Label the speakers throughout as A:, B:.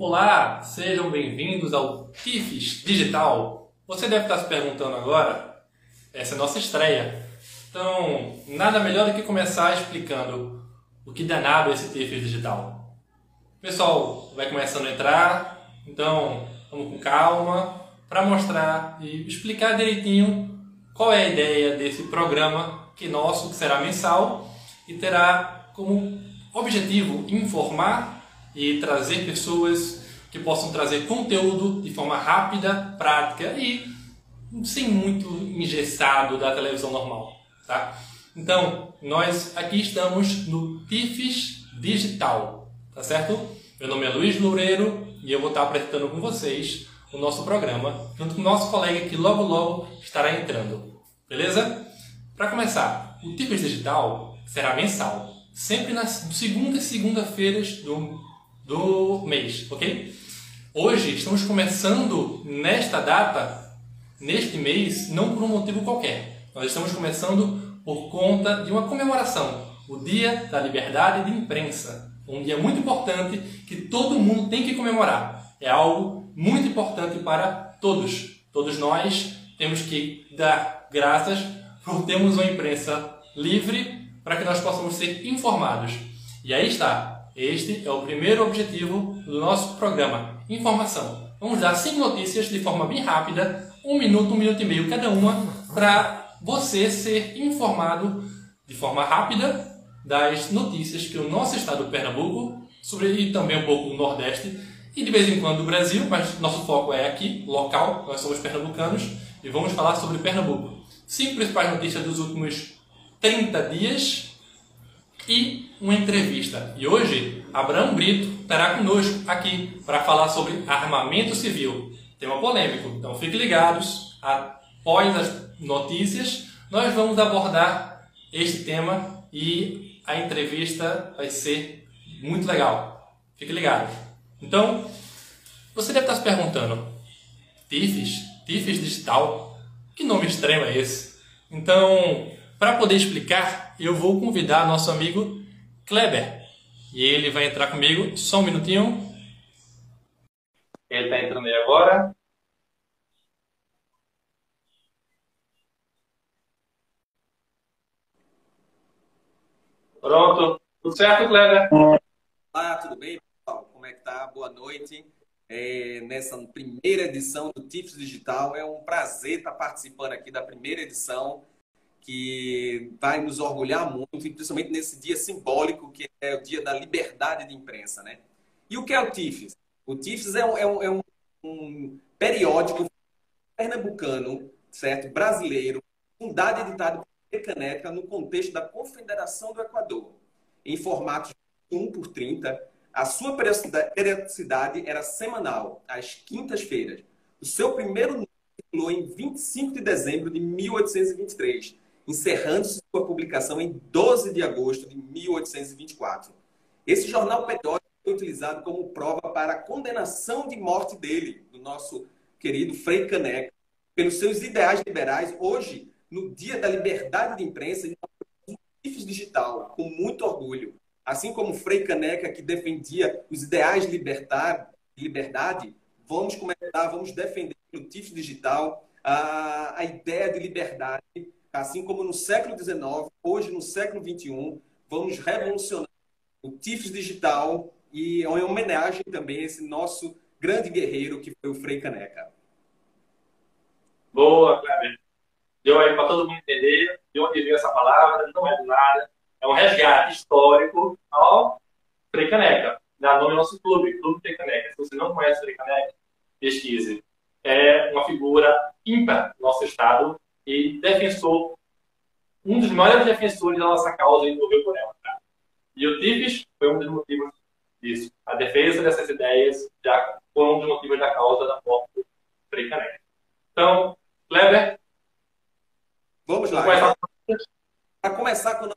A: Olá, sejam bem-vindos ao TIFES Digital. Você deve estar se perguntando agora, essa é a nossa estreia. Então, nada melhor do que começar explicando o que danado é esse TIFES Digital. Pessoal vai começando a entrar, então vamos com calma para mostrar e explicar direitinho qual é a ideia desse programa que nosso, que será mensal e terá como objetivo informar e trazer pessoas que possam trazer conteúdo de forma rápida, prática e sem muito engessado da televisão normal, tá? Então, nós aqui estamos no TIFES Digital, tá certo? Meu nome é Luiz Loureiro e eu vou estar apresentando com vocês o nosso programa, junto com o nosso colega que logo logo estará entrando. Beleza? Para começar, o TIFES Digital será mensal, sempre nas segundas segunda-feiras do do mês, ok? Hoje estamos começando nesta data, neste mês, não por um motivo qualquer. Nós estamos começando por conta de uma comemoração, o Dia da Liberdade de Imprensa. Um dia muito importante que todo mundo tem que comemorar. É algo muito importante para todos. Todos nós temos que dar graças por termos uma imprensa livre para que nós possamos ser informados. E aí está, este é o primeiro objetivo do nosso programa, informação. Vamos dar cinco notícias de forma bem rápida, um minuto, um minuto e meio cada uma, para você ser informado de forma rápida das notícias que o nosso estado do Pernambuco, sobre e também um pouco o Nordeste, e de vez em quando o Brasil, mas nosso foco é aqui, local, nós somos pernambucanos, e vamos falar sobre Pernambuco. Cinco principais notícias dos últimos 30 dias e uma entrevista. E hoje, Abraão Brito estará conosco aqui para falar sobre armamento civil. Tema polêmico, então fiquem ligados. Após as notícias, nós vamos abordar este tema e a entrevista vai ser muito legal. Fiquem ligados. Então, você deve estar se perguntando: TIFES? TIFES digital? Que nome estranho é esse? Então, para poder explicar, eu vou convidar nosso amigo Kleber. E ele vai entrar comigo. Só um minutinho. Ele está entrando aí agora. Pronto. Tudo certo, Kleber?
B: Olá, tudo bem, pessoal? Como é que tá? Boa noite. É, nessa primeira edição do Tips Digital. É um prazer estar participando aqui da primeira edição que vai nos orgulhar muito, principalmente nesse dia simbólico que é o dia da liberdade de imprensa, né? E o que é o TIFES? O TIFES é um, é um, é um, um periódico pernambucano, certo? Brasileiro, fundado e editado por Caneca no contexto da Confederação do Equador, em formato de 1 por 30. A sua periodicidade era semanal, às quintas-feiras. O seu primeiro número em 25 de dezembro de 1823 encerrando sua publicação em 12 de agosto de 1824. Esse jornal periódico foi utilizado como prova para a condenação de morte dele, do nosso querido Frei Caneca, pelos seus ideais liberais. Hoje, no dia da liberdade de imprensa, IFES digital, com muito orgulho. Assim como Frei Caneca, que defendia os ideais de liberdade, vamos comentar, vamos defender no TIFES digital a, a ideia de liberdade Assim como no século XIX, hoje no século XXI, vamos revolucionar o TIFES digital e em homenagem também a esse nosso grande guerreiro que foi o Frei Caneca.
A: Boa, Kleber. Deu aí para todo mundo entender de onde veio essa palavra, não é do nada. É um resgate histórico ao Frei Caneca. Dá nome ao nosso clube, Clube Frei Caneca. Se você não conhece o Frei Caneca, pesquise. É uma figura ímpar no nosso estado e defensor, um dos maiores defensores da nossa causa Rio por Tá? E o TIFES foi um dos motivos disso. A defesa dessas ideias já foi um dos motivos da causa da morte do Frei Caneca. Então, Kleber,
B: vamos lá. Para começar com a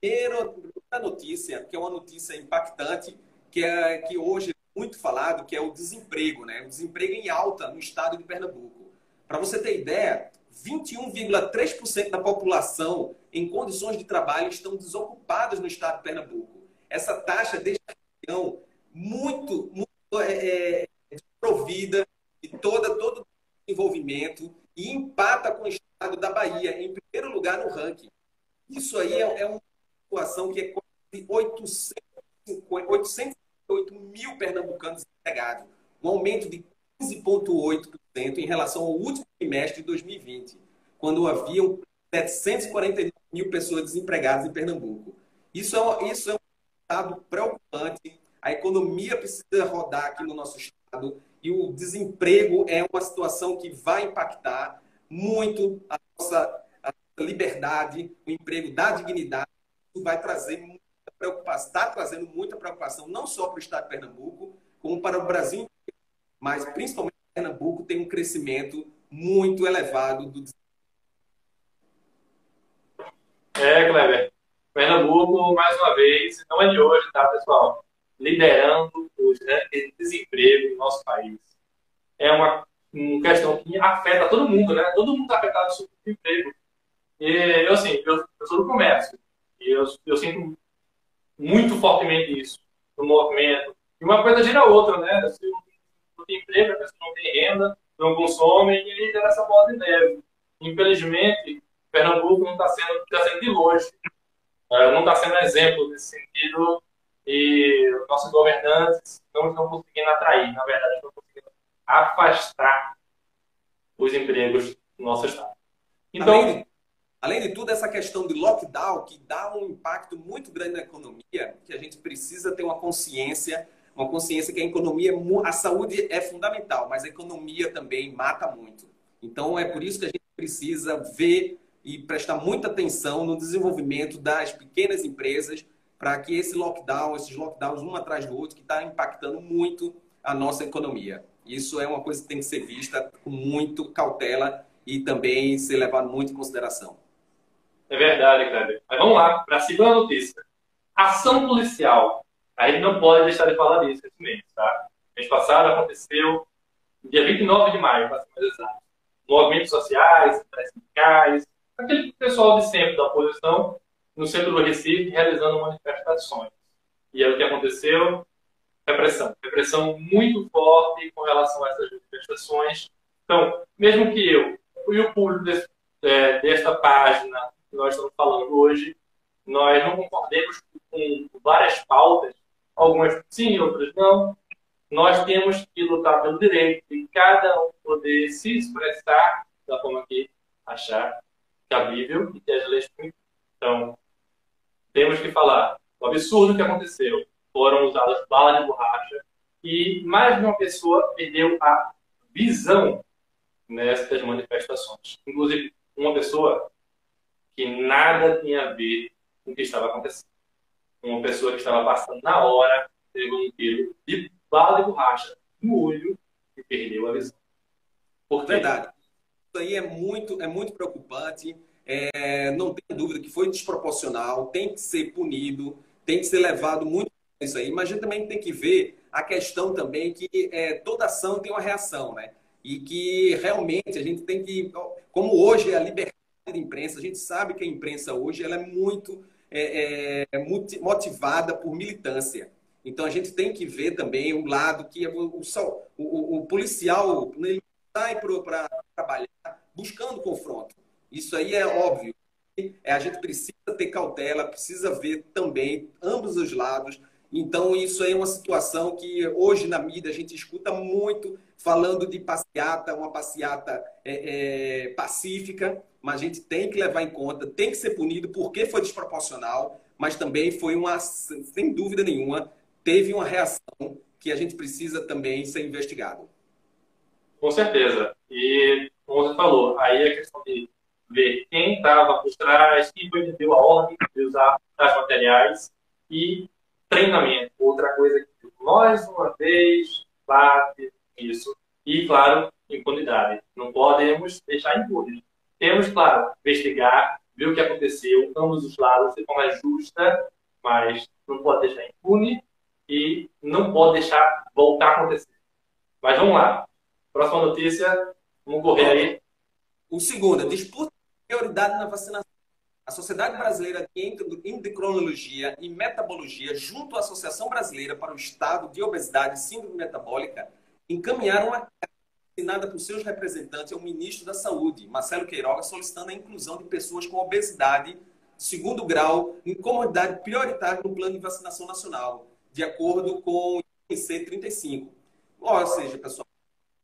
B: primeira notícia, que é uma notícia impactante, que é que hoje é muito falado, que é o desemprego, né? O desemprego em alta no estado de Pernambuco. Para você ter ideia, 21,3% da população em condições de trabalho estão desocupadas no estado de Pernambuco. Essa taxa deixa a região muito, muito é, é provida de toda, todo envolvimento e empata com o estado da Bahia, em primeiro lugar no ranking. Isso aí é, é uma situação que é quase 858 mil pernambucanos empregados, um aumento de 15,8% em relação ao último trimestre de 2020, quando haviam 740 mil pessoas desempregadas em Pernambuco. Isso é, isso é um estado preocupante. A economia precisa rodar aqui no nosso estado e o desemprego é uma situação que vai impactar muito a nossa, a liberdade, o emprego da dignidade. Isso vai trazer muita preocupação, está trazendo muita preocupação não só para o estado de Pernambuco, como para o Brasil, mas principalmente Pernambuco tem um crescimento muito elevado do
A: É, Kleber. Pernambuco, mais uma vez, não é de hoje, tá, pessoal? Liderando os né, desemprego no nosso país. É uma, uma questão que afeta todo mundo, né? Todo mundo está afetado pelo desemprego. E eu, assim, eu, eu sou do comércio. E eu, eu sinto muito fortemente isso no movimento. E uma coisa gira a outra, né? Se não tem emprego, a pessoa não tem renda, não consome, e aí gera essa bola de neve. Infelizmente, Pernambuco não está sendo, tá sendo de longe, uh, não está sendo exemplo nesse sentido e nossos governantes não estão conseguindo atrair, na verdade, estão conseguindo afastar os empregos do nosso Estado.
B: Então, além de tudo, essa questão de lockdown, que dá um impacto muito grande na economia, que a gente precisa ter uma consciência, uma consciência que a economia, a saúde é fundamental, mas a economia também mata muito. Então, é por isso que a gente precisa ver e prestar muita atenção no desenvolvimento das pequenas empresas para que esse lockdown, esses lockdowns um atrás do outro, que está impactando muito a nossa economia. Isso é uma coisa que tem que ser vista com muito cautela e também ser levado muito em consideração.
A: É verdade, Kleber. Mas vamos lá, para a segunda notícia. Ação policial. A gente não pode deixar de falar disso esse mês, tá? Mês passado aconteceu, dia 29 de maio, para ser mais exato. Movimentos sociais, sindicais, aquele pessoal de sempre da oposição no centro do Recife realizando manifestações. E aí o que aconteceu? Repressão. Repressão muito forte com relação a essas manifestações. Então, mesmo que eu e o público desse, é, desta página que nós estamos falando hoje, nós não concordemos com várias pautas, algumas sim, outras não. Nós temos que lutar pelo direito de cada um poder se expressar da forma que achar cabível e que as leis Então, temos que falar o absurdo que aconteceu. Foram usadas balas de borracha e mais de uma pessoa perdeu a visão nessas manifestações. Inclusive, uma pessoa que nada tinha a ver com o que estava acontecendo. Uma pessoa que estava passando na hora, pegou um tiro de bala de borracha no olho e perdeu a visão.
B: Por Verdade. Isso aí é muito, é muito preocupante. É, não tem dúvida que foi desproporcional, tem que ser punido, tem que ser levado muito isso aí. Mas a gente também tem que ver a questão também que é, toda ação tem uma reação, né? E que realmente a gente tem que, como hoje é a liberdade da imprensa, a gente sabe que a imprensa hoje ela é muito é, é, motivada por militância. Então a gente tem que ver também um lado que o, o, o, o policial ele sai para trabalhar buscando confronto. Isso aí é óbvio. É, a gente precisa ter cautela, precisa ver também ambos os lados. Então, isso aí é uma situação que hoje na mídia a gente escuta muito falando de passeata, uma passeata é, é, pacífica, mas a gente tem que levar em conta, tem que ser punido porque foi desproporcional, mas também foi uma, sem dúvida nenhuma, teve uma reação que a gente precisa também ser investigado.
A: Com certeza. E, como você falou, aí a questão de ver quem estava por trás, quem foi que deu a ordem de usar tais materiais e treinamento. Outra coisa que mais uma vez bate isso. E, claro, impunidade. Não podemos deixar impune. Temos, claro, investigar, ver o que aconteceu, ambos os lados, de forma justa, mas não pode deixar impune e não pode deixar voltar a acontecer. Mas vamos lá. Próxima notícia, vamos correr aí.
B: O segundo, disputa prioridade na vacinação. A Sociedade Brasileira de Endocrinologia e Metabologia, junto à Associação Brasileira para o Estado de Obesidade e Síndrome Metabólica, encaminharam carta assinada por seus representantes ao ministro da Saúde, Marcelo Queiroga, solicitando a inclusão de pessoas com obesidade segundo grau em comunidade prioritária no plano de vacinação nacional, de acordo com o INC 35. Ou seja, pessoal,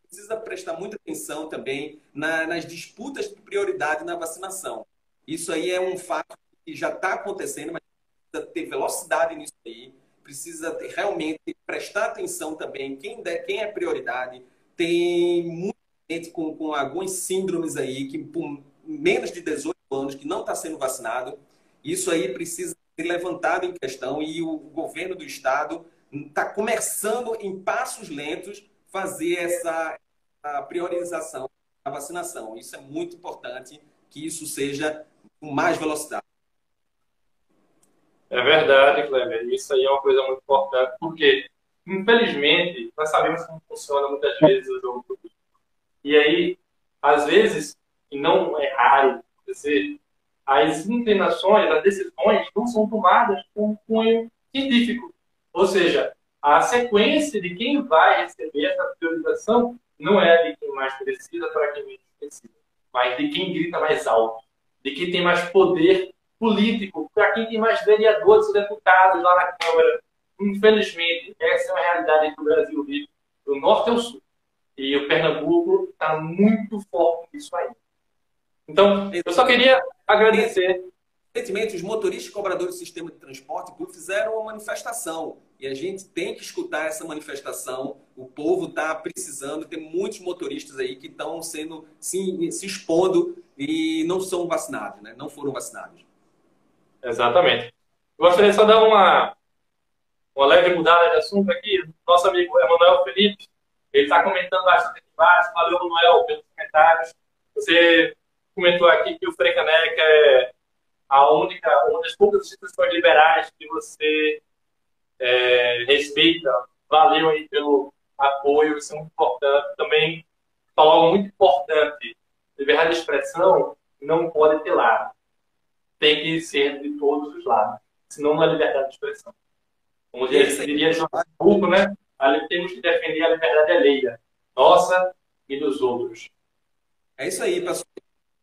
B: precisa prestar muita atenção também na, nas disputas de prioridade na vacinação. Isso aí é um fato que já está acontecendo, mas precisa ter velocidade nisso aí, precisa ter, realmente prestar atenção também quem, der, quem é prioridade. Tem muita gente com, com algumas síndromes aí, que por menos de 18 anos, que não está sendo vacinado. Isso aí precisa ser levantado em questão e o governo do estado está começando em passos lentos fazer essa priorização da vacinação. Isso é muito importante que isso seja com mais velocidade.
A: É verdade, Cleber. Isso aí é uma coisa muito importante, porque, infelizmente, nós sabemos como funciona muitas vezes o jogo do E aí, às vezes, e não é raro acontecer, as inclinações, as decisões não são tomadas com cunho científico. Ou seja, a sequência de quem vai receber essa priorização não é de quem mais precisa para quem menos precisa, mas de quem grita mais alto, de quem tem mais poder político, para quem tem mais vereadores deputados lá na Câmara. Infelizmente, essa é uma realidade que o Brasil vive, do norte ao sul. E o Pernambuco está muito forte nisso aí. Então, eu só queria agradecer.
B: Recentemente, os motoristas e cobradores do sistema de transporte fizeram uma manifestação. E a gente tem que escutar essa manifestação. O povo está precisando. Tem muitos motoristas aí que estão sendo se, se expondo e não são vacinados, né? não foram vacinados.
A: Exatamente. Gostaria só de dar uma, uma leve mudada de assunto aqui. Nosso amigo Emanuel Felipe, ele está comentando bastante embaixo. Valeu, Emanuel, pelos comentários. Você comentou aqui que o Frecaneca é a única, uma das poucas instituições liberais que você é, respeita. Valeu aí pelo apoio, isso é muito importante. Também falou muito importante. Liberdade de expressão não pode ter lado. Tem que ser de todos os lados. Senão não é liberdade de expressão. Como diria João Burgo, né? Ali temos que defender a liberdade alheia, nossa e dos outros.
B: É isso aí, pessoal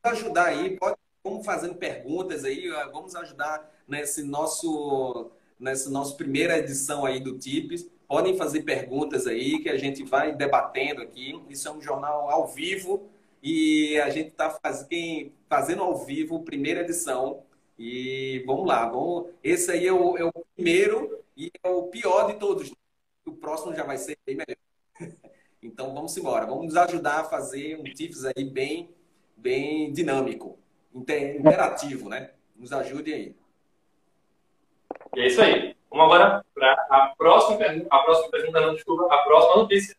B: ajudar aí, pode, vamos fazendo perguntas aí, vamos ajudar nesse nosso, nessa nossa primeira edição aí do TIPS. Podem fazer perguntas aí que a gente vai debatendo aqui. Isso é um jornal ao vivo e a gente está faz, fazendo ao vivo primeira edição. E vamos lá, vamos, esse aí é o, é o primeiro e é o pior de todos. O próximo já vai ser bem melhor. Então vamos embora, vamos nos ajudar a fazer um TIPS aí bem bem dinâmico, interativo, né? Nos ajude aí.
A: E é isso aí. Vamos agora para a próxima pergunta. A próxima pergunta, não, desculpa, a próxima notícia.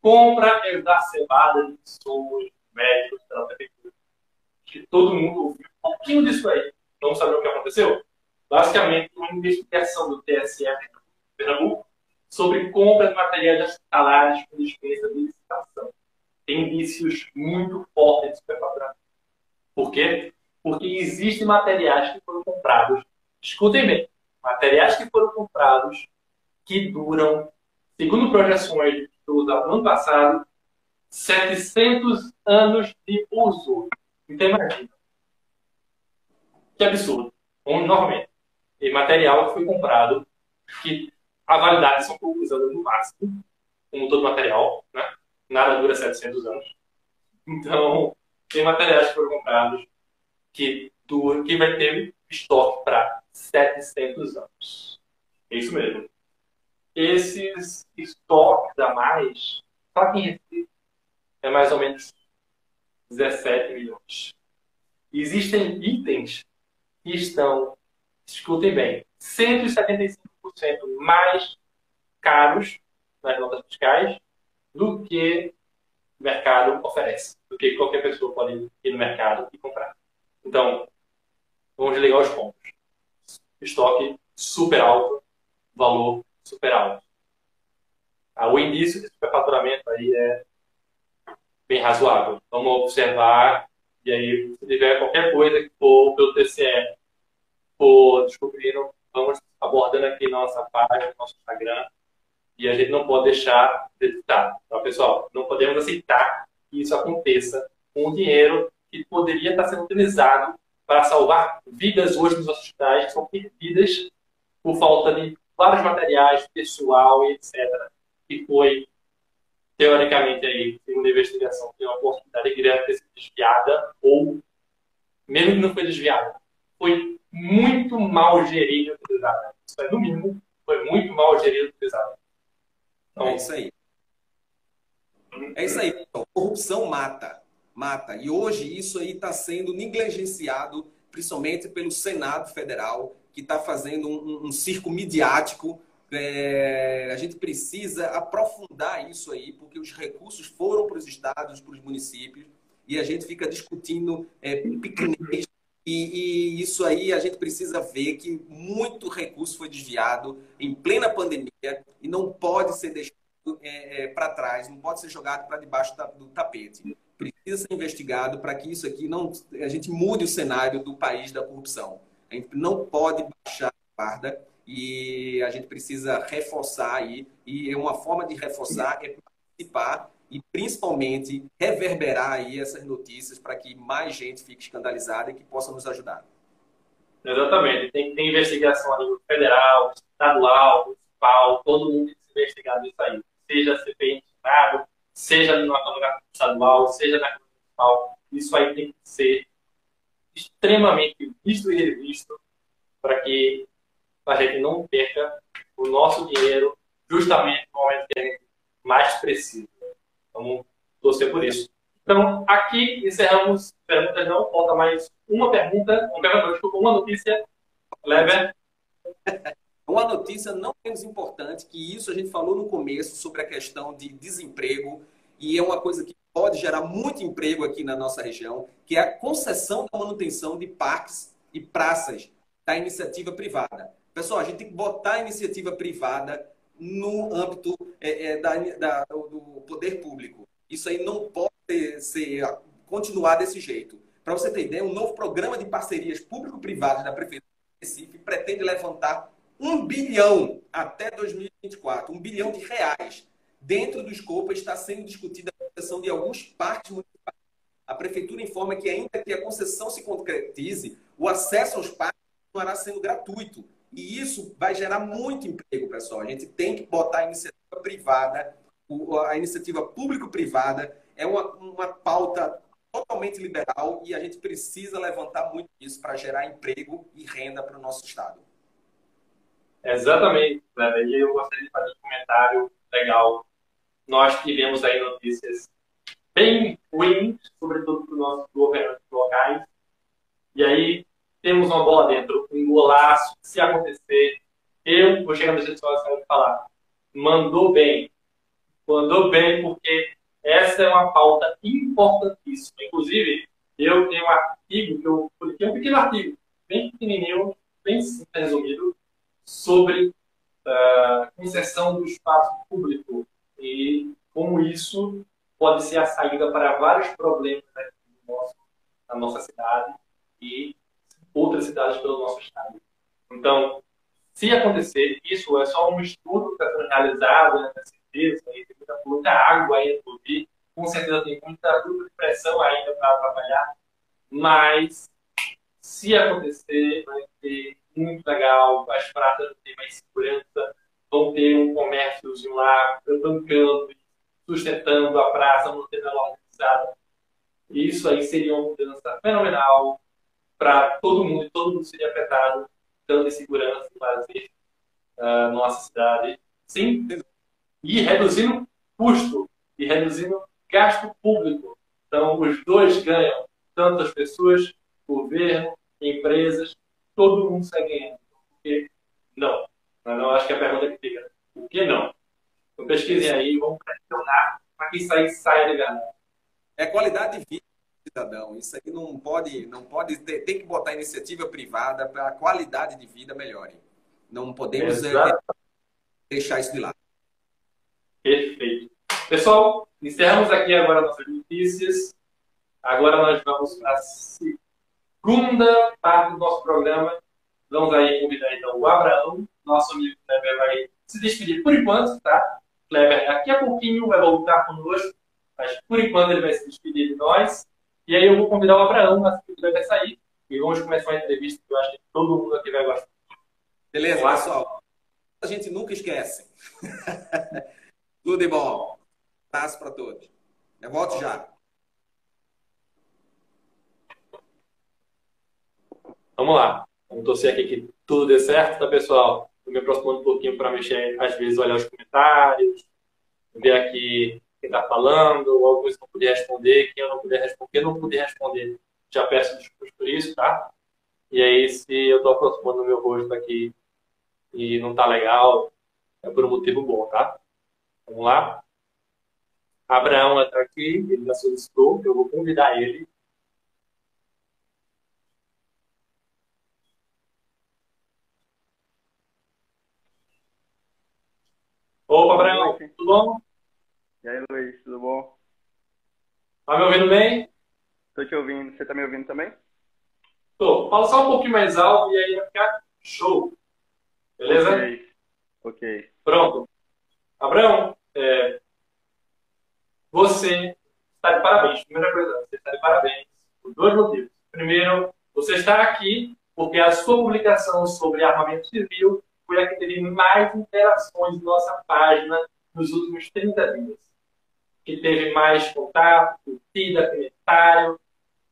A: Compra exacerbada de pessoas, médicos, pela prefeitura. Que todo mundo ouviu um pouquinho disso aí. Vamos saber o que aconteceu? Basicamente, uma investigação do TSE de Pernambuco sobre compra de materiais hospitalares com dispensa de licitação tem indícios muito fortes de superfaturamento. Por quê? Porque existem materiais que foram comprados, escutem bem, materiais que foram comprados que duram, segundo projeções do ano passado, 700 anos de uso. Então imagina. Que absurdo. Bom, novamente, material que foi comprado, que a validade são poucos anos no máximo, como todo material, né? nada dura 700 anos. Então, tem materiais que foram comprados que, dura, que vai ter estoque para 700 anos. É isso mesmo. Esses estoques a mais, só quem Recife, é mais ou menos 17 milhões. Existem itens que estão, escutem bem, 175% mais caros nas notas fiscais do que o mercado oferece, do que qualquer pessoa pode ir no mercado e comprar. Então, vamos ligar os pontos. Estoque super alto, valor super alto. Ah, o indício de superfaturamento aí é bem razoável. Vamos observar E aí, se tiver qualquer coisa que for pelo TCE, for descobrindo, vamos abordando aqui nossa página, no nosso Instagram. E a gente não pode deixar de editar. Então, pessoal, não podemos aceitar que isso aconteça com o dinheiro que poderia estar sendo utilizado para salvar vidas hoje nos hospitais que são perdidas por falta de vários materiais, pessoal e etc. Que foi, teoricamente, aí, segundo a investigação, tem uma oportunidade grande de sido desviada ou, mesmo que não foi desviada, foi muito mal gerida e utilizada. Isso é, no mínimo, foi muito mal gerida e utilizada.
B: Então, é isso aí. É isso aí. Corrupção mata mata. E hoje isso aí está sendo negligenciado, principalmente pelo Senado Federal, que está fazendo um, um, circo midiático. É, a gente precisa aprofundar isso aí, porque os recursos foram para os estados, para os municípios, e a gente fica discutindo é. E, e isso aí a gente precisa ver que muito recurso foi desviado em plena pandemia e não pode ser deixado é, é, para trás, não pode ser jogado para debaixo do tapete precisa ser investigado para que isso aqui não a gente mude o cenário do país da corrupção. A gente não pode baixar a guarda e a gente precisa reforçar aí e é uma forma de reforçar é participar e principalmente reverberar aí essas notícias para que mais gente fique escandalizada e que possa nos ajudar.
A: Exatamente. Tem ter investigação a nível federal, estadual, municipal, todo mundo tem que ser investigado isso aí. Seja CPI Estado, seja na Câmara Estadual, seja na Câmara Municipal. Isso aí tem que ser extremamente visto e revisto para que a gente não perca o nosso dinheiro justamente no momento que a gente mais precisa. Vamos torcer por isso. Então, aqui encerramos perguntas não. Falta mais uma pergunta, uma pergunta, uma notícia. Lever.
B: Uma notícia não menos importante, que isso a gente falou no começo sobre a questão de desemprego, e é uma coisa que pode gerar muito emprego aqui na nossa região, que é a concessão da manutenção de parques e praças da iniciativa privada. Pessoal, a gente tem que botar a iniciativa privada no âmbito é, é, da, da, do poder público. Isso aí não pode ser, continuar desse jeito. Para você ter ideia, um novo programa de parcerias público-privadas da Prefeitura de Recife pretende levantar um bilhão até 2024, um bilhão de reais. Dentro do escopo está sendo discutida a concessão de alguns parques municipais. A prefeitura informa que ainda que a concessão se concretize, o acesso aos parques continuará sendo gratuito. E isso vai gerar muito emprego, pessoal. A gente tem que botar a iniciativa privada, a iniciativa público-privada é uma, uma pauta totalmente liberal e a gente precisa levantar muito isso para gerar emprego e renda para o nosso Estado.
A: Exatamente, né? E eu gostaria de fazer um comentário legal. Nós tivemos aí notícias bem ruins, sobretudo para os nossos governantes locais. E aí temos uma bola dentro, um golaço, se acontecer. Eu vou chegar nas redes sociais e falar, mandou bem. Mandou bem porque essa é uma pauta importantíssima. Inclusive, eu tenho um artigo que eu publiquei, um pequeno artigo, bem pequenininho, bem resumido, sobre a ah, concessão do espaço público e como isso pode ser a saída para vários problemas no nosso, na nossa cidade e outras cidades pelo nosso estado. Então, se acontecer, isso é só um estudo que está sendo realizado, né, certeza, tem muita, muita água ainda por vir, com certeza tem muita dúvida de pressão ainda para trabalhar, mas se acontecer, vai ter muito legal, as pratas vão ter mais segurança, vão ter um comérciozinho lá, bancando, sustentando a praça, mantendo ela organizada. Isso aí seria uma mudança fenomenal para todo mundo, todo mundo seria afetado, dando segurança e lazer uh, nossa cidade. Sim, e reduzindo custo e reduzindo gasto público. Então, os dois ganham, tanto as pessoas, governo, empresas, todo mundo sai ganhando. Por que não? Mas não acho que é a pergunta que fica. Por que não? Então pesquisem aí, vamos pressionar para que isso aí saia de ganhar.
B: É qualidade de vida cidadão. Isso aí não pode, não pode ter, tem que botar iniciativa privada para a qualidade de vida melhore. Não podemos é, deixar isso de lado.
A: Perfeito. Pessoal, encerramos aqui agora nossas notícias. Agora nós vamos para a segunda parte do nosso programa. Vamos aí convidar então o Abraão, nosso amigo Kleber vai se despedir por enquanto, tá? Kleber daqui a pouquinho vai voltar conosco, mas por enquanto ele vai se despedir de nós. E aí eu vou convidar o Abraão, que ele vai sair, e vamos começar a entrevista que eu acho que todo mundo aqui vai gostar.
B: Beleza, pessoal. A gente nunca esquece. Tudo de bom. Abraço para todos. Eu volto já.
A: Vamos lá. Vamos torcer aqui que tudo dê certo, tá, pessoal? Estou me aproximando um pouquinho para mexer, às vezes, olhar os comentários, ver aqui quem está falando, alguns não puder responder, quem eu não puder responder, quem não puder responder, já peço desculpas por isso, tá? E aí, se eu estou aproximando o meu rosto aqui e não tá legal, é por um motivo bom, tá? Vamos lá? Abraão está aqui, ele já solicitou, eu vou convidar ele Opa, Abraão, tudo bom?
C: E aí, Luiz, tudo bom?
A: Tá me ouvindo bem?
C: Tô te ouvindo. Você tá me ouvindo também?
A: Tô. Fala só um pouquinho mais alto e aí vai ficar show. Beleza?
C: Ok. Ok.
A: Pronto. Abraão, é... você está de parabéns. Primeira coisa, você está de parabéns por dois motivos. Primeiro, você está aqui porque a sua publicação sobre armamento civil foi a que teve mais interações na nossa página nos últimos 30 dias. Que teve mais contato, curtida, comentário.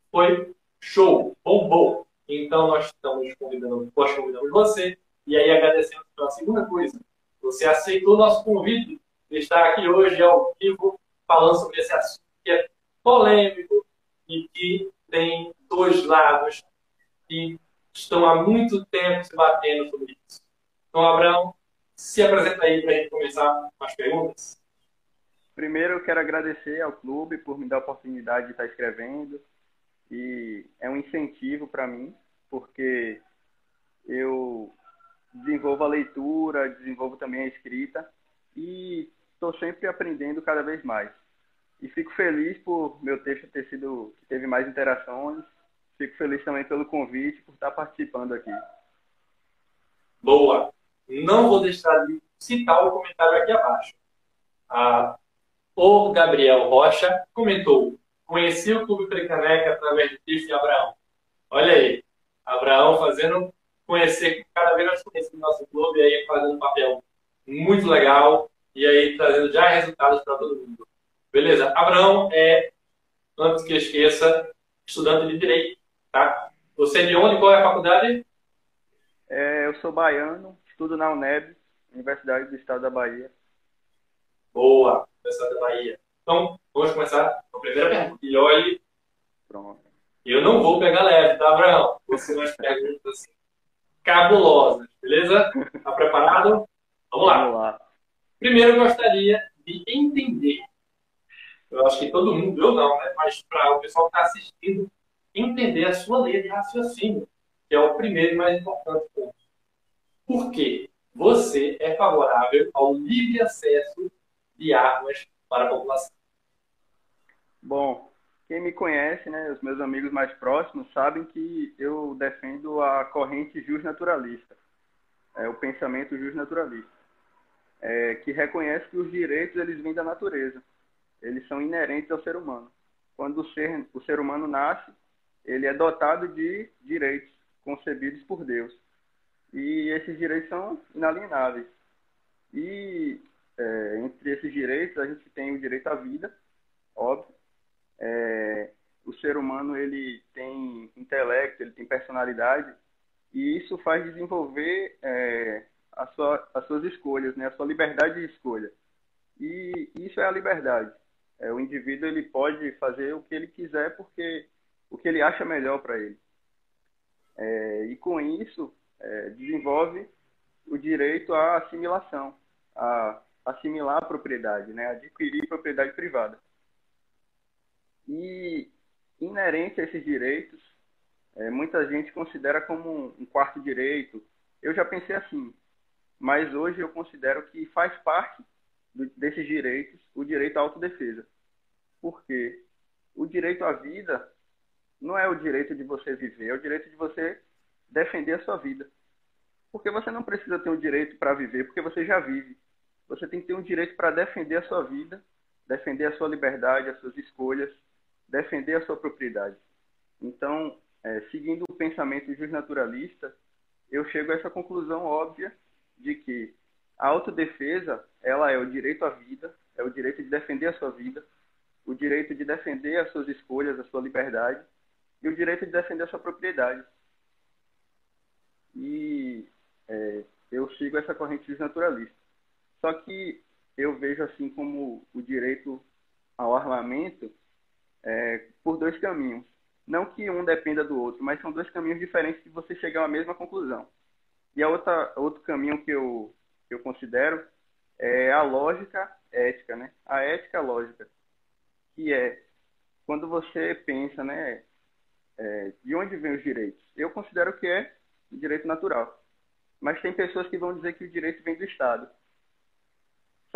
A: Foi show, bombou. Então nós estamos convidando, nós convidamos você. E aí agradecemos pela segunda coisa. Você aceitou o nosso convite de estar aqui hoje ao vivo falando sobre esse assunto que é polêmico e que tem dois lados que estão há muito tempo se batendo sobre isso. Então, Abraão, se apresenta aí para a gente começar com as perguntas.
C: Primeiro, eu quero agradecer ao clube por me dar a oportunidade de estar escrevendo. E é um incentivo para mim, porque eu desenvolvo a leitura, desenvolvo também a escrita e estou sempre aprendendo cada vez mais. E fico feliz por meu texto ter sido que teve mais interações. Fico feliz também pelo convite, por estar participando aqui.
A: Boa. Não vou deixar de citar o comentário aqui abaixo. A, o Gabriel Rocha comentou: Conheci o Clube Frecaneca através de Tiff e Abraão. Olha aí, Abraão fazendo conhecer cada vez mais conhecido o nosso clube, e aí fazendo um papel muito legal e aí trazendo já resultados para todo mundo. Beleza? Abraão é, antes que eu esqueça, estudante de Direito, tá? Você é de onde? Qual é a faculdade?
C: É, eu sou baiano, Estudo na UNEB, Universidade do Estado da Bahia.
A: Boa, Da Bahia. Então, vamos começar com a primeira pergunta. E olhe.
C: Pronto.
A: Eu não vou pegar leve, tá, Abraão? Você umas perguntas assim, cabulosas, beleza? Tá preparado? Vamos lá.
C: Vamos lá.
A: Primeiro, eu gostaria de entender. Eu acho que todo mundo, eu não, né? Mas para o pessoal que está assistindo, entender a sua lei de raciocínio, que é o primeiro e mais importante ponto. Por quê? Você é favorável ao livre acesso de armas para a população.
C: Bom, quem me conhece, né, os meus amigos mais próximos, sabem que eu defendo a corrente justnaturalista, é, o pensamento justnaturalista, é, que reconhece que os direitos eles vêm da natureza, eles são inerentes ao ser humano. Quando o ser, o ser humano nasce, ele é dotado de direitos concebidos por Deus e esses direitos são inalienáveis. E é, entre esses direitos a gente tem o direito à vida, óbvio. É, o ser humano ele tem intelecto, ele tem personalidade e isso faz desenvolver é, a sua, as suas escolhas, né, a sua liberdade de escolha. E isso é a liberdade. É, o indivíduo ele pode fazer o que ele quiser porque o que ele acha melhor para ele. É, e com isso é, desenvolve o direito à assimilação, a assimilar a propriedade, né? adquirir propriedade privada. E inerente a esses direitos, é, muita gente considera como um quarto direito. Eu já pensei assim, mas hoje eu considero que faz parte do, desses direitos o direito à autodefesa. Porque o direito à vida não é o direito de você viver, é o direito de você defender a sua vida. Porque você não precisa ter um direito para viver, porque você já vive. Você tem que ter um direito para defender a sua vida, defender a sua liberdade, as suas escolhas, defender a sua propriedade. Então, é, seguindo o pensamento justnaturalista, eu chego a essa conclusão óbvia de que a autodefesa ela é o direito à vida, é o direito de defender a sua vida, o direito de defender as suas escolhas, a sua liberdade e o direito de defender a sua propriedade. E é, eu sigo essa corrente naturalista. Só que eu vejo assim como o direito ao armamento é, por dois caminhos. Não que um dependa do outro, mas são dois caminhos diferentes que você chegar à mesma conclusão. E a outra, outro caminho que eu, que eu considero é a lógica ética, né? A ética lógica, que é quando você pensa, né? É, de onde vem os direitos? Eu considero que é direito natural. Mas tem pessoas que vão dizer que o direito vem do Estado.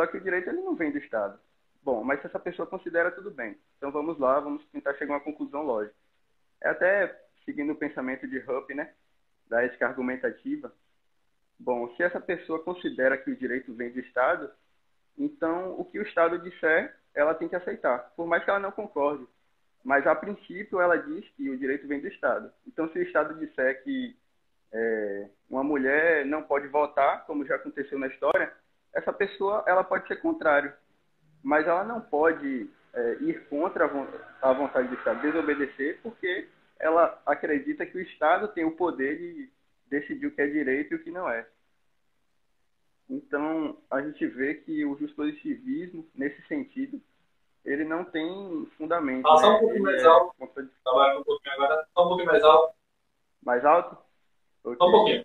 C: Só que o direito ele não vem do Estado. Bom, mas se essa pessoa considera tudo bem. Então vamos lá, vamos tentar chegar a uma conclusão lógica. É até seguindo o pensamento de Hupp, né, da ética argumentativa. Bom, se essa pessoa considera que o direito vem do Estado, então o que o Estado disser, ela tem que aceitar, por mais que ela não concorde. Mas a princípio ela diz que o direito vem do Estado. Então se o Estado disser que é, uma mulher não pode votar, como já aconteceu na história, essa pessoa ela pode ser contrário, mas ela não pode é, ir contra a vontade do Estado, desobedecer, porque ela acredita que o Estado tem o poder de decidir o que é direito e o que não é. Então, a gente vê que o positivismo, nesse sentido, ele não tem fundamento.
A: Ah, só um né? pouquinho mais é alto. Trabalha um pouquinho agora. Só um pouquinho mais alto.
C: Mais alto?
A: Okay. Só um pouquinho.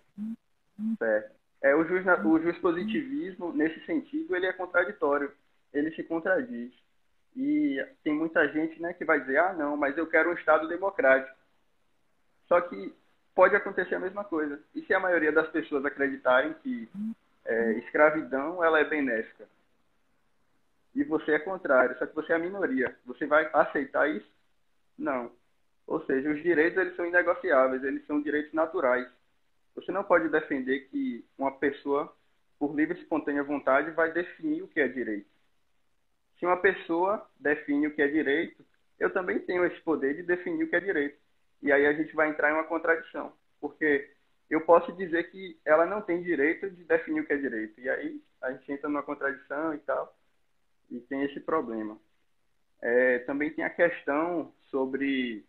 C: Certo. É, o, jus, o nesse sentido, ele é contraditório. Ele se contradiz. E tem muita gente né, que vai dizer, ah, não, mas eu quero um Estado democrático. Só que pode acontecer a mesma coisa. E se a maioria das pessoas acreditarem que é, escravidão ela é benéfica? E você é contrário, só que você é a minoria. Você vai aceitar isso? Não. Ou seja, os direitos eles são inegociáveis, eles são direitos naturais. Você não pode defender que uma pessoa, por livre e espontânea vontade, vai definir o que é direito. Se uma pessoa define o que é direito, eu também tenho esse poder de definir o que é direito. E aí a gente vai entrar em uma contradição, porque eu posso dizer que ela não tem direito de definir o que é direito. E aí a gente entra numa contradição e tal, e tem esse problema. É, também tem a questão sobre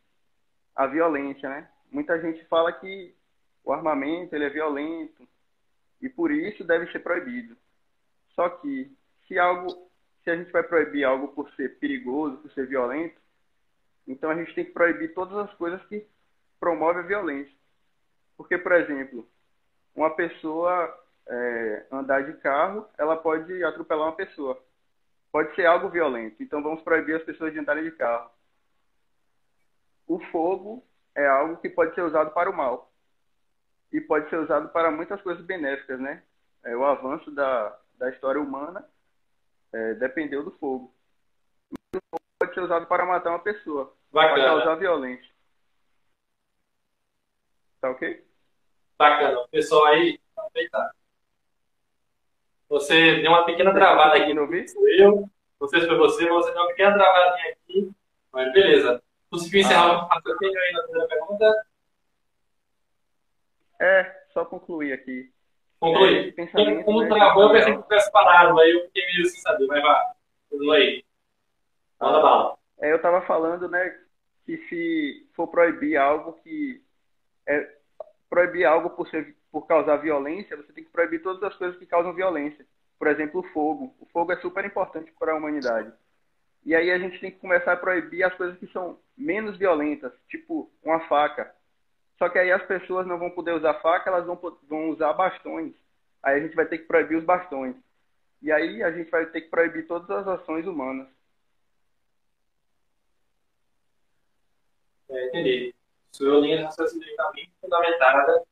C: a violência, né? Muita gente fala que o armamento ele é violento e por isso deve ser proibido. Só que se algo, se a gente vai proibir algo por ser perigoso, por ser violento, então a gente tem que proibir todas as coisas que promovem a violência. Porque, por exemplo, uma pessoa é, andar de carro, ela pode atropelar uma pessoa. Pode ser algo violento. Então vamos proibir as pessoas de andarem de carro. O fogo é algo que pode ser usado para o mal e pode ser usado para muitas coisas benéficas, né? É, o avanço da, da história humana é, dependeu do fogo. Mas o fogo pode ser usado para matar uma pessoa, para causar violência. Tá ok?
A: Bacana. Pessoal aí, aproveitar. Você deu uma pequena travada aqui.
C: Não vi?
A: Eu, não sei se foi você, mas você deu uma pequena travadinha aqui. Mas beleza. Conseguiu encerrar ah. o raciocínio aí na primeira pergunta?
C: É, só concluir aqui.
A: Concluir. É, como, como né, travou, eu pensei que tivesse parado, aí eu fiquei meio sem saber, mas vá. Aí. Manda ah, bala.
C: É, eu estava falando, né, que se for proibir algo que é proibir algo por ser por causar violência, você tem que proibir todas as coisas que causam violência. Por exemplo, o fogo. O fogo é super importante para a humanidade. E aí a gente tem que começar a proibir as coisas que são menos violentas, tipo uma faca. Só que aí as pessoas não vão poder usar faca, elas vão, vão usar bastões. Aí a gente vai ter que proibir os bastões. E aí a gente vai ter que proibir todas as ações humanas.
A: É, entendi. Sua linha de raciocínio está bem fundamentada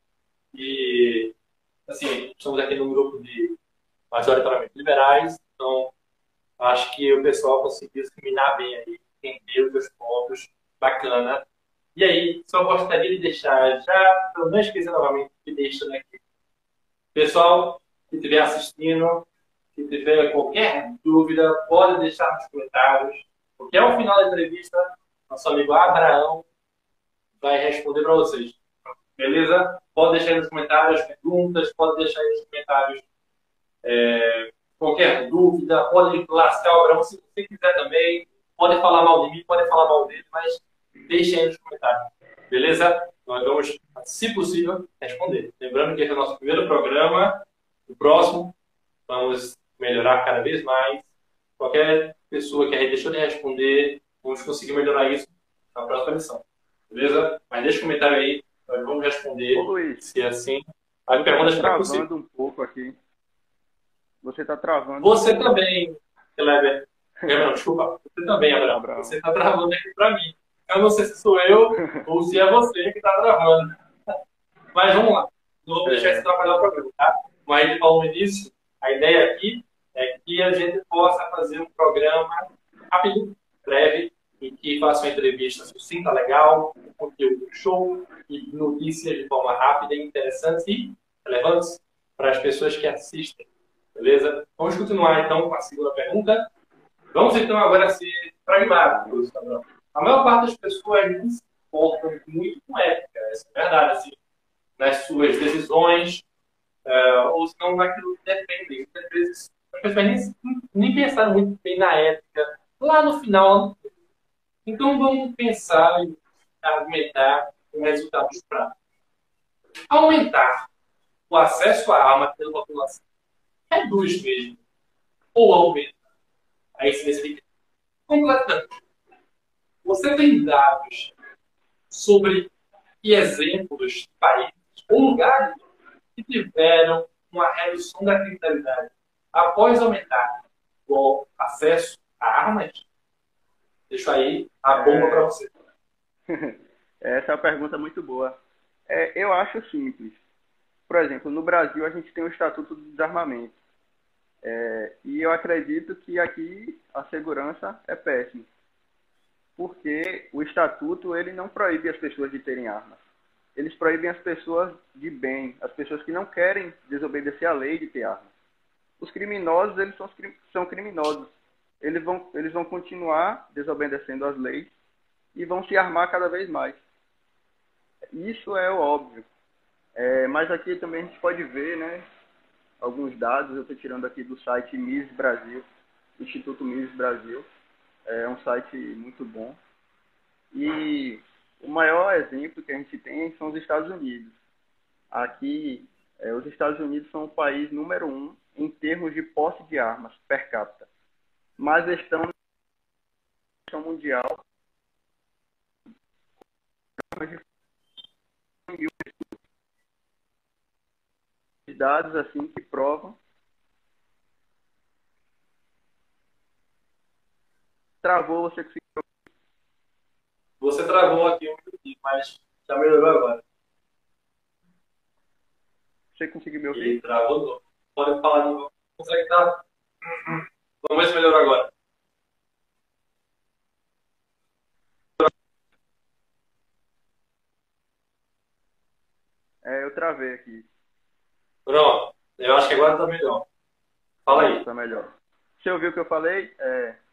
A: e, assim, estamos aqui num grupo de majoritariamente liberais, então acho que o pessoal conseguiu discriminar bem aí entender os pontos. Bacana. E aí, só gostaria de deixar, já, para não esquecer novamente, que deixando aqui. Pessoal que estiver assistindo, que tiver qualquer dúvida, pode deixar nos comentários, porque ao final da entrevista, nosso amigo Abraão vai responder para vocês. Beleza? Pode deixar aí nos comentários perguntas, pode deixar aí nos comentários é, qualquer dúvida, pode lascar o Abraão se você quiser também, pode falar mal de mim, pode falar mal dele, mas deixem aí nos comentários. Beleza? Nós vamos, se possível, responder. Lembrando que esse é o nosso primeiro programa. O próximo, vamos melhorar cada vez mais. Qualquer pessoa que deixou de responder, vamos conseguir melhorar isso na próxima lição. Beleza? Mas deixa um comentário aí, nós vamos responder. Ô, Luiz, se é assim. Aí perguntas
C: tá travando um pouco aqui. Você está travando.
A: Você um também, Kleber. Não, desculpa. Você também. Abraão. Você está travando aqui para mim. Eu não sei se sou eu ou se é você que está travando. Mas vamos lá. Não vou deixar é. atrapalhar o programa, tá? Como gente falou no início, a ideia aqui é que a gente possa fazer um programa rápido, breve, em que faça uma entrevista sucinta, legal, conteúdo show e notícias de forma rápida, interessante e relevantes para as pessoas que assistem. Beleza? Vamos continuar então com a segunda pergunta. Vamos então agora ser pragmáticos, A maior parte das pessoas não se importam muito com ética, essa é verdade, assim, nas suas decisões, uh, ou se não naquilo que defendem. Muitas vezes as pessoas nem, nem pensaram muito bem na ética lá no final. Então vamos pensar e argumentar com resultados práticos. Aumentar o acesso à arma pela população reduz mesmo ou aumenta a incidência de completamente. Você tem dados sobre e exemplos de países ou lugares que tiveram uma redução da criminalidade após aumentar o acesso a armas? Deixo aí a bomba é... para você.
C: Essa é uma pergunta muito boa. É, eu acho simples. Por exemplo, no Brasil a gente tem o Estatuto do Desarmamento. É, e eu acredito que aqui a segurança é péssima. Porque o Estatuto ele não proíbe as pessoas de terem armas. Eles proíbem as pessoas de bem, as pessoas que não querem desobedecer à lei de ter armas. Os criminosos, eles são, são criminosos. Eles vão, eles vão continuar desobedecendo às leis e vão se armar cada vez mais. Isso é óbvio. É, mas aqui também a gente pode ver, né, alguns dados, eu estou tirando aqui do site Mises Brasil, Instituto Mises Brasil, é um site muito bom. E o maior exemplo que a gente tem são os Estados Unidos. Aqui, é, os Estados Unidos são o país número um em termos de posse de armas per capita, mas estão na mundial dados assim que provam. Travou, você conseguiu.
A: Você travou aqui um pouquinho, mas já melhorou agora.
C: Você conseguiu me ouvir?
A: E travou, pode falar de novo. Consegue estar? Vamos ver se melhorou agora.
C: É, eu travei aqui.
A: Pronto. Eu acho que agora está melhor. Fala aí.
C: Está melhor. Você ouviu o que eu falei? É...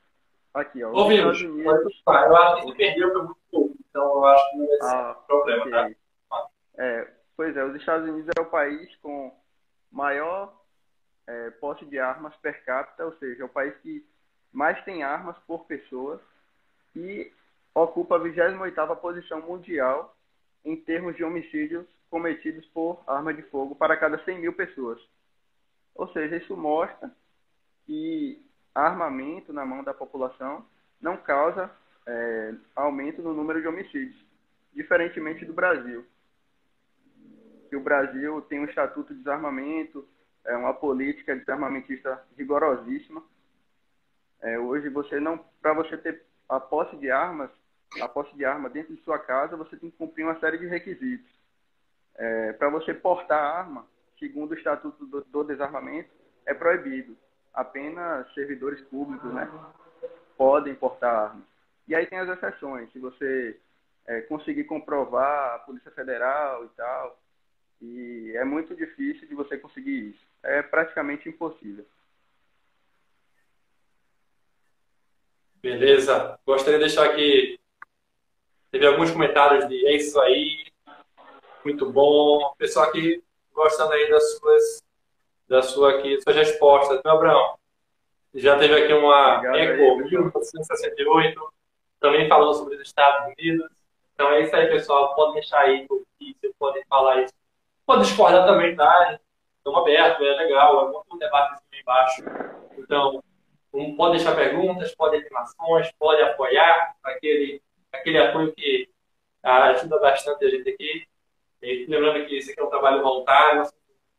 C: Aqui, ó.
A: Ouvimos. Unidos... Eu acho que você perdeu muito pouco. Então eu acho que não vai ser ah, problema, okay. tá?
C: É, pois é, os Estados Unidos é o país com maior é, posse de armas per capita, ou seja, é o país que mais tem armas por pessoa e ocupa a 28ª posição mundial em termos de homicídios cometidos por arma de fogo para cada 100 mil pessoas. Ou seja, isso mostra que armamento na mão da população não causa é, aumento no número de homicídios, diferentemente do Brasil. Que o Brasil tem um estatuto de desarmamento, é uma política desarmamentista rigorosíssima. É, hoje você não, para você ter a posse de armas, a posse de arma dentro de sua casa, você tem que cumprir uma série de requisitos. É, para você portar arma, segundo o Estatuto do, do, Desarmamento, é proibido. Apenas servidores públicos né, podem portar armas. E aí tem as exceções, se você é, conseguir comprovar a Polícia Federal e tal, e é muito difícil de você conseguir isso. É praticamente impossível.
A: Beleza. Gostaria de deixar aqui. Teve alguns comentários de é isso aí, muito bom. Pessoal aqui gostando aí das suas, da sua aqui, suas respostas. Meu Abraão, já teve aqui uma Eco 1968, também falando sobre os Estados Unidos. Então é isso aí, pessoal. Pode deixar aí vocês podem falar isso. Pode discordar também, tá? Estamos abertos, é legal, é muito debate aqui embaixo. Então, um, pode deixar perguntas, pode reclamações, pode apoiar aquele, aquele apoio que ajuda bastante a gente aqui. E lembrando que esse aqui é um trabalho voluntário,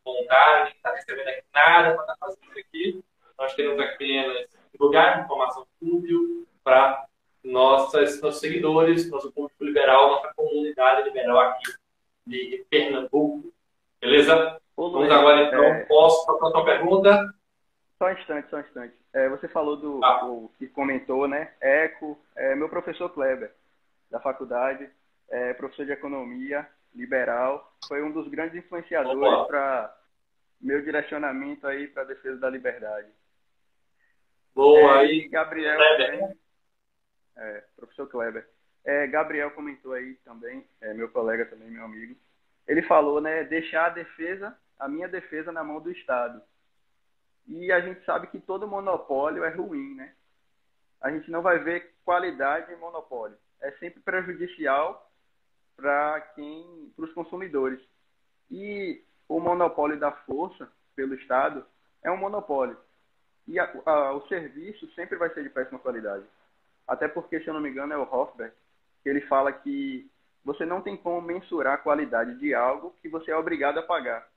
A: voluntário, ninguém está recebendo aqui nada para estar fazendo isso aqui. Nós queremos apenas divulgar informação útil para nossos seguidores, nosso público liberal, nossa comunidade liberal aqui de Pernambuco. Beleza? Ô, Vamos agora então. É... Posso para a tua pergunta?
C: Só um instante, só um instante. É, você falou do ah. que comentou, né? Eco, é, meu professor Kleber, da faculdade, é, professor de economia, liberal, foi um dos grandes influenciadores para meu direcionamento aí para a defesa da liberdade.
A: Boa, é, aí.
C: Gabriel Kleber. Também, é, professor Kleber. É, Gabriel comentou aí também, é, meu colega também, meu amigo. Ele falou, né, deixar a defesa, a minha defesa na mão do Estado. E a gente sabe que todo monopólio é ruim, né? A gente não vai ver qualidade em monopólio. É sempre prejudicial para quem, para os consumidores. E o monopólio da força pelo Estado é um monopólio. E a, a, o serviço sempre vai ser de péssima qualidade. Até porque, se eu não me engano, é o Hofberg, que ele fala que você não tem como mensurar a qualidade de algo que você é obrigado a pagar.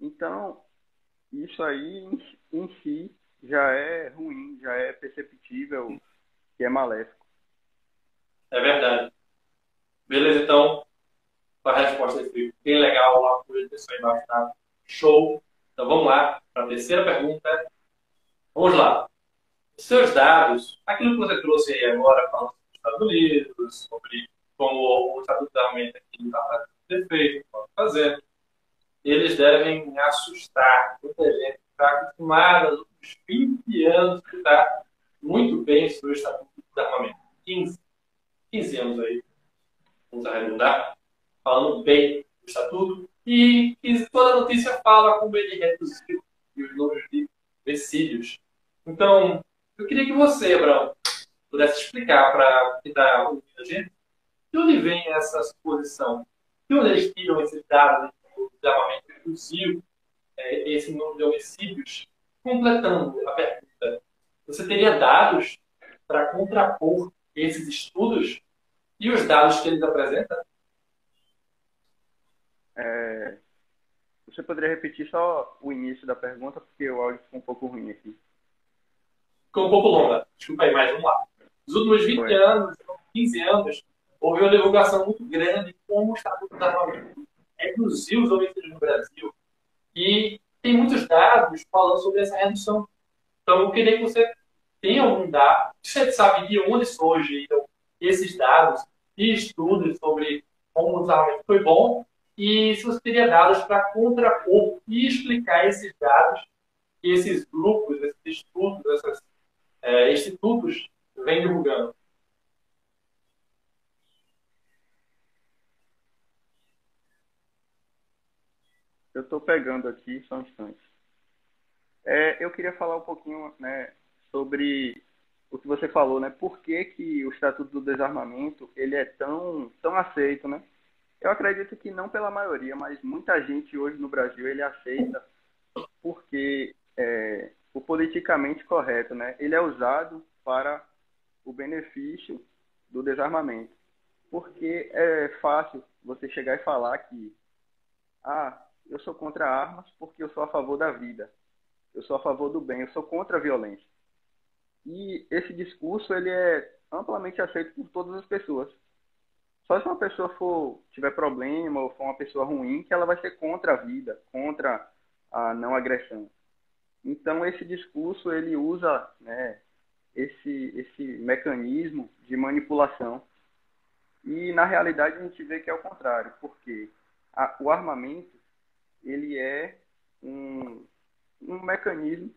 C: Então, isso aí em, em si já é ruim, já é perceptível que é maléfico.
A: É verdade. Beleza, então, a resposta foi bem legal lá, por pessoa embaixo, tá? Show. Então vamos lá para a terceira pergunta. Vamos lá. Os seus dados, aquilo que você trouxe aí agora, falando sobre os Estados Unidos, sobre como o Estatuto da Aumenta aqui está fazendo defeito, pode fazer, eles devem assustar muita gente que está acostumada nos últimos 20 anos que está muito bem sobre o Estatuto da Armamento. 15, 15 anos aí, vamos arredondar, falando bem do Estatuto, e, e toda notícia fala como ele reduziu os números de homicídios. Então, eu queria que você, Abraão, pudesse explicar para quem está ouvindo a gente de onde vem essa suposição, de onde eles tiram esses dados de armamento reduziu é, esse número de homicídios. Completando a pergunta, você teria dados para contrapor esses estudos e os dados que eles apresentam?
C: É, você poderia repetir só o início da pergunta, porque o áudio ficou um pouco ruim aqui.
A: Ficou um pouco longa. Desculpa aí, mas vamos lá. Nos últimos 20 Foi. anos, 15 anos, houve uma divulgação muito grande de como o Estatuto da Armamento reduziu os homicídios no Brasil. E tem muitos dados falando sobre essa redução. Então, eu queria que você tenha algum dado. Você sabe de onde surgem esses dados e estudos sobre como o desarmamento foi bom e se você teria dados para contrapor e explicar esses dados que esses grupos, esses estudos, esses é, institutos vêm divulgando.
C: Eu estou pegando aqui, só um instante. É, eu queria falar um pouquinho né, sobre o que você falou, né? Por que, que o Estatuto do Desarmamento ele é tão, tão aceito, né? Eu acredito que não pela maioria, mas muita gente hoje no Brasil ele aceita porque é, o politicamente correto, né? Ele é usado para o benefício do desarmamento, porque é fácil você chegar e falar que ah, eu sou contra armas porque eu sou a favor da vida, eu sou a favor do bem, eu sou contra a violência. E esse discurso ele é amplamente aceito por todas as pessoas. Só se uma pessoa for tiver problema ou for uma pessoa ruim, que ela vai ser contra a vida, contra a não agressão. Então esse discurso ele usa, né, esse, esse mecanismo de manipulação. E, na realidade, a gente vê que é o contrário, porque a, o armamento ele é um, um mecanismo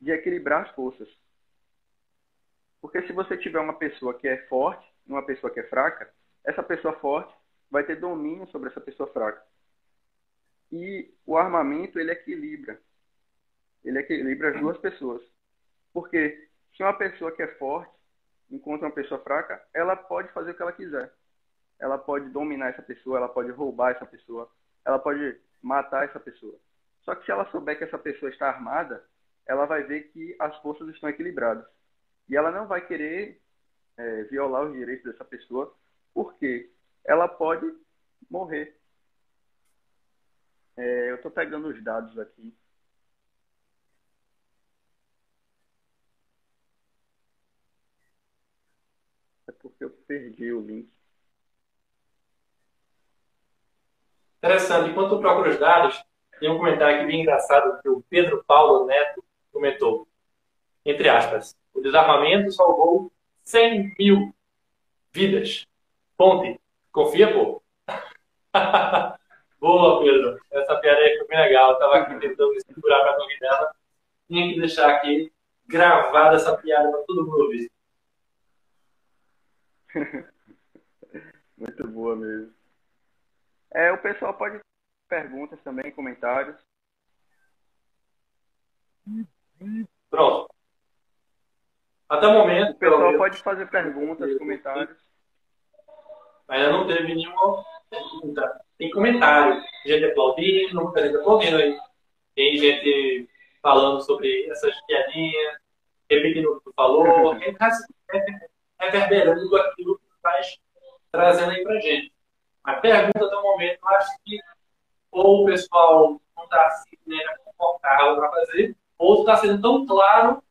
C: de equilibrar as forças. Porque se você tiver uma pessoa que é forte e uma pessoa que é fraca, essa pessoa forte vai ter domínio sobre essa pessoa fraca. E o armamento, ele equilibra. Ele equilibra as duas pessoas. Porque se uma pessoa que é forte encontra uma pessoa fraca, ela pode fazer o que ela quiser. Ela pode dominar essa pessoa, ela pode roubar essa pessoa, ela pode matar essa pessoa. Só que se ela souber que essa pessoa está armada, ela vai ver que as forças estão equilibradas. E ela não vai querer é, violar os direitos dessa pessoa, porque ela pode morrer. É, eu estou pegando os dados aqui. É porque eu perdi o link.
A: Interessante. Enquanto eu procuro os dados, tem um comentário aqui bem engraçado que o Pedro Paulo Neto comentou. Entre aspas, o desarmamento salvou 100 mil vidas. Ponte. Confia, pô. Boa, Pedro. Essa piada aí foi bem legal. Eu tava aqui tentando me segurar pra não rir dela. Tinha que deixar aqui gravada essa piada para todo mundo ouvir.
C: Muito boa mesmo. É, o pessoal pode perguntas também, comentários.
A: Pronto. Até o momento.
C: O pessoal pode fazer perguntas, comentários.
A: Ainda não teve nenhuma pergunta. Tem comentário. Gente aplaudindo, muita gente aplaudindo aí. Tem gente falando sobre essas piadinhas, repetindo o que tu falou, reverberando aquilo que tu estás trazendo aí pra gente. A pergunta do momento, eu acho que ou o pessoal não está assim, né, confortável para fazer, ou está sendo tão claro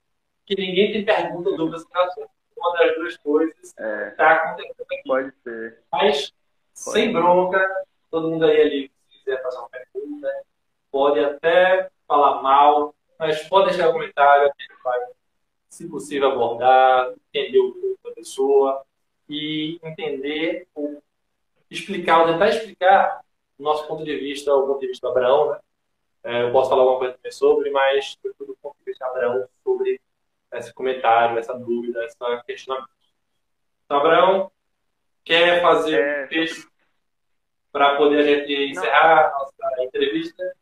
A: que ninguém tem pergunta, dúvidas Uma das duas coisas está é, acontecendo aqui.
C: Pode ser.
A: Mas, pode sem bronca, todo mundo aí ali, se quiser fazer uma pergunta, pode até falar mal, mas pode deixar um comentário, a gente vai, se possível, abordar, entender o corpo da pessoa e entender, ou explicar, ou tentar explicar do nosso ponto de vista, o ponto de vista do Abraão, né? É, eu posso falar alguma coisa também sobre, mas do ponto de vista do Abraão sobre esse comentário, essa dúvida, esse questionamento. Abraão, quer fazer é, um texto para poder a gente encerrar a nossa entrevista?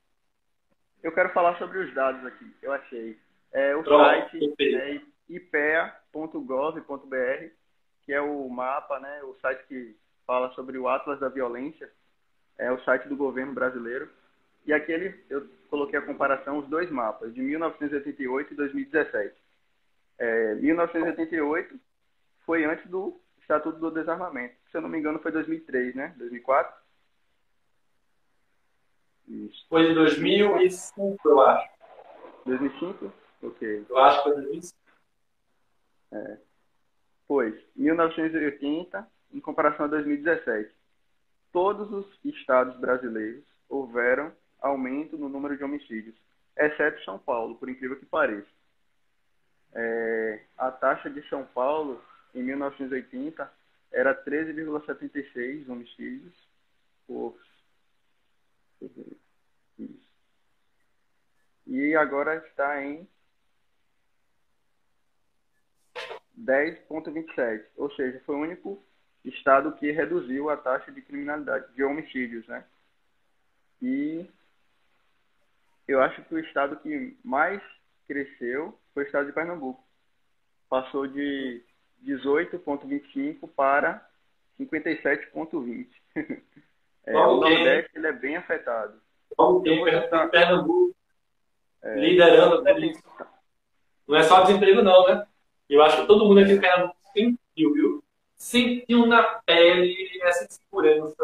C: Eu quero falar sobre os dados aqui, eu achei. É, o Pronto, site é ipea.gov.br, que é o mapa, né, o site que fala sobre o Atlas da Violência, é o site do governo brasileiro. E aqui ele, eu coloquei a comparação, os dois mapas, de 1988 e 2017. É, 1988 foi antes do Estatuto do Desarmamento. Se eu não me engano, foi 2003, né? 2004?
A: Isso. Foi em 2005, eu acho.
C: 2005? Ok.
A: Eu acho que foi 2005.
C: É. Pois, 1980 em comparação a 2017 todos os estados brasileiros houveram aumento no número de homicídios, exceto São Paulo, por incrível que pareça. É, a taxa de São Paulo, em 1980, era 13,76 homicídios por. E agora está em 10,27. Ou seja, foi o único estado que reduziu a taxa de criminalidade, de homicídios, né? E eu acho que o estado que mais cresceu foi o estado de Pernambuco. Passou de 18,25 para 57,20. é, o Nordeste ele é bem afetado.
A: Ter então, Pernambuco é, liderando até isso. Não é só desemprego não, né? Eu acho que todo mundo aqui em Pernambuco sentiu, viu? sentiu na pele essa insegurança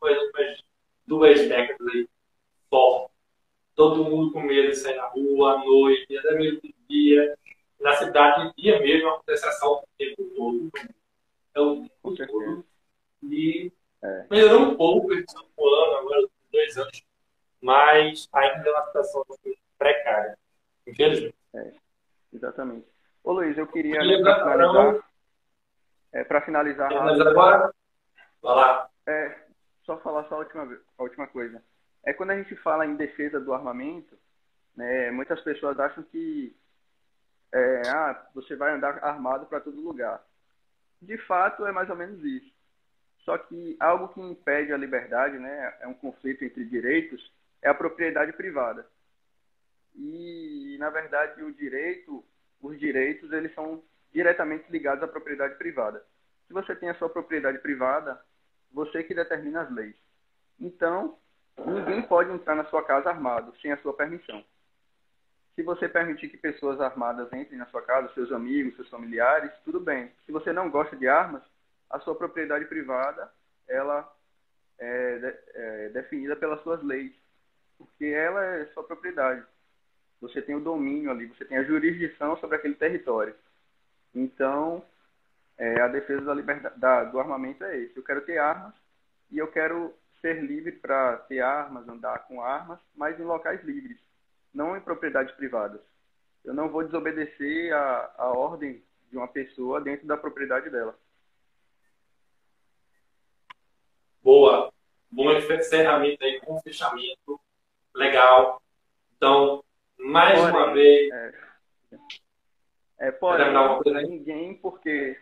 A: últimas duas décadas aí, forte. Todo mundo com medo de sair na rua, à noite, até mesmo de dia. Na cidade, de dia mesmo, acontece assalto o tempo todo. É o tempo todo. E é. melhorou um pouco esse ano, agora dois anos, mas ainda é uma situação precária. Infelizmente.
C: É, exatamente. Ô Luiz, eu queria.
A: Lembrar
C: finalizar, é, para finalizar,
A: finalizar agora, vai lá.
C: É, só falar só a última, a última coisa. É quando a gente fala em defesa do armamento, né, muitas pessoas acham que é, ah, você vai andar armado para todo lugar. De fato, é mais ou menos isso. Só que algo que impede a liberdade, né, é um conflito entre direitos, é a propriedade privada. E, na verdade, o direito, os direitos, eles são diretamente ligados à propriedade privada. Se você tem a sua propriedade privada, você que determina as leis. Então, ninguém pode entrar na sua casa armado sem a sua permissão. Se você permitir que pessoas armadas entrem na sua casa, seus amigos, seus familiares, tudo bem. Se você não gosta de armas, a sua propriedade privada, ela é, é definida pelas suas leis, porque ela é sua propriedade. Você tem o domínio ali, você tem a jurisdição sobre aquele território. Então, é, a defesa da liberdade, da, do armamento é esse. Eu quero ter armas e eu quero ser livre para ter armas, andar com armas, mas em locais livres não em propriedades privadas. Eu não vou desobedecer a, a ordem de uma pessoa dentro da propriedade dela.
A: Boa. Bom encerramento aí com fechamento legal. Então, mais porém, uma vez. É,
C: é porém, ninguém, porque.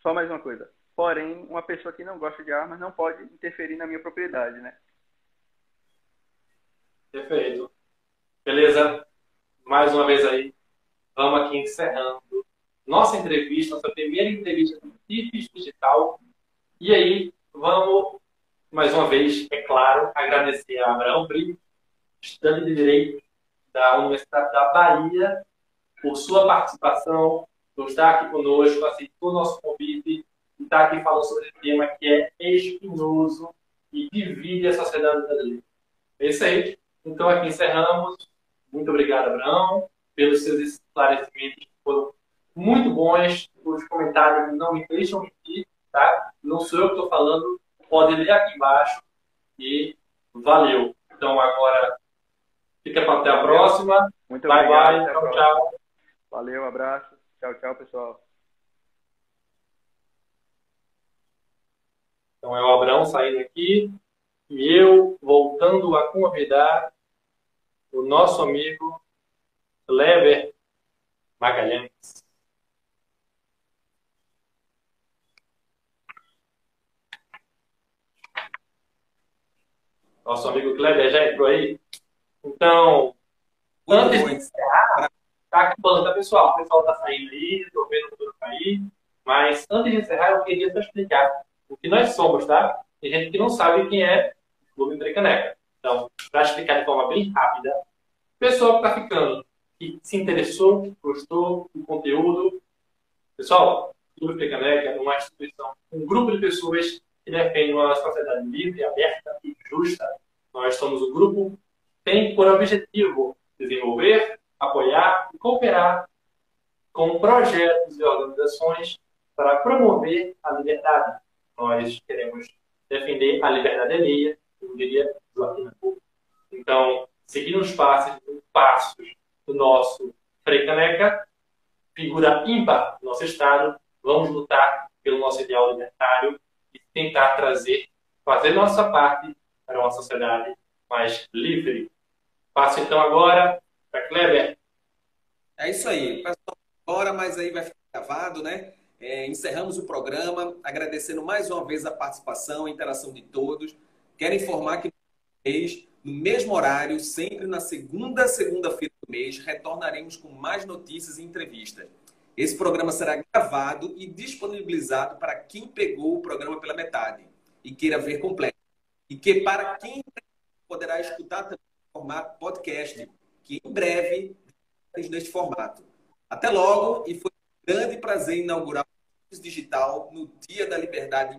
C: Só mais uma coisa. Porém, uma pessoa que não gosta de armas não pode interferir na minha propriedade, né?
A: Perfeito. Beleza? Mais uma vez aí, vamos aqui encerrando nossa entrevista, nossa primeira entrevista do TIFES Digital. E aí, vamos, mais uma vez, é claro, agradecer a Abraão Brito, estudante de Direito da Universidade da Bahia, por sua participação, por estar aqui conosco, aceitou o nosso convite e estar aqui falando sobre esse tema que é espinhoso e divide a sociedade brasileira. É isso aí. Então, aqui encerramos. Muito obrigado, Abraão, pelos seus esclarecimentos que foram muito bons. Os comentários não me deixam mentir, tá? Não sou eu que estou falando, pode ler aqui embaixo. E valeu. Então agora fica para até a próxima.
C: Muito
A: bye,
C: obrigado.
A: Bye, tchau, tchau.
C: Valeu, abraço. Tchau, tchau, pessoal.
A: Então é o Abraão saindo aqui e eu voltando a convidar o nosso amigo Lever Magalhães. Nosso amigo Kleber já entrou aí. Então, antes de encerrar, tá acabando, tá, pessoal? O pessoal tá saindo aí, tô vendo tudo cair. Mas antes de encerrar, eu queria só explicar o que nós somos, tá? Tem gente que não sabe quem é o Clube Entre Caneca. Então, para explicar de forma bem rápida, o pessoal que está ficando, que se interessou, gostou do conteúdo, pessoal, o Clube Pecaneca é uma instituição, um grupo de pessoas que defende uma sociedade livre, aberta e justa. Nós somos um grupo que tem por objetivo desenvolver, apoiar e cooperar com projetos e organizações para promover a liberdade. Nós queremos defender a liberdade alheia, como diria Joaquim Nabuco. Então, seguindo os passos, passos do nosso Frei Caneca, figura ímpar do nosso Estado, vamos lutar pelo nosso ideal libertário e tentar trazer, fazer nossa parte para uma sociedade mais livre. Passo então agora para Kleber.
B: É isso aí. Pessoal, agora, mas aí vai ficar gravado, né? É, encerramos o programa, agradecendo mais uma vez a participação, a interação de todos. Quero informar que no mesmo horário, sempre na segunda segunda-feira do mês, retornaremos com mais notícias e entrevistas. Esse programa será gravado e disponibilizado para quem pegou o programa pela metade e queira ver completo. E que para quem poderá escutar também no formato podcast, que em breve neste formato. Até logo e foi um grande prazer inaugurar o digital no Dia da Liberdade.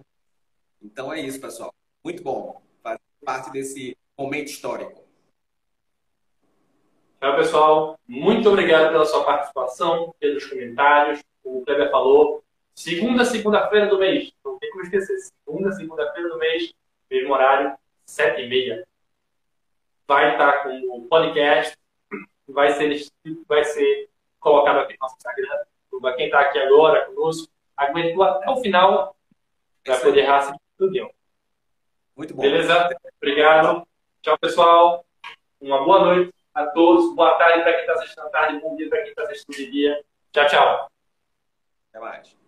B: Então é isso, pessoal. Muito bom fazer parte desse momento histórico.
A: Tchau, pessoal. Muito obrigado pela sua participação, pelos comentários. O Kleber falou. Segunda, segunda-feira do mês. Não tem como esquecer. Segunda, segunda-feira do mês, mesmo horário, sete e meia. Vai estar com o podcast. Vai ser, vai ser colocado aqui no nosso Instagram. Quem está aqui agora conosco, aguentou até o final para poder raça tudo.
B: Muito bom.
A: Beleza? Obrigado. Tchau, pessoal. Uma boa noite a todos. Boa tarde para quem está assistindo à tarde. Bom dia para quem está assistindo de dia. Tchau, tchau.
B: Até mais.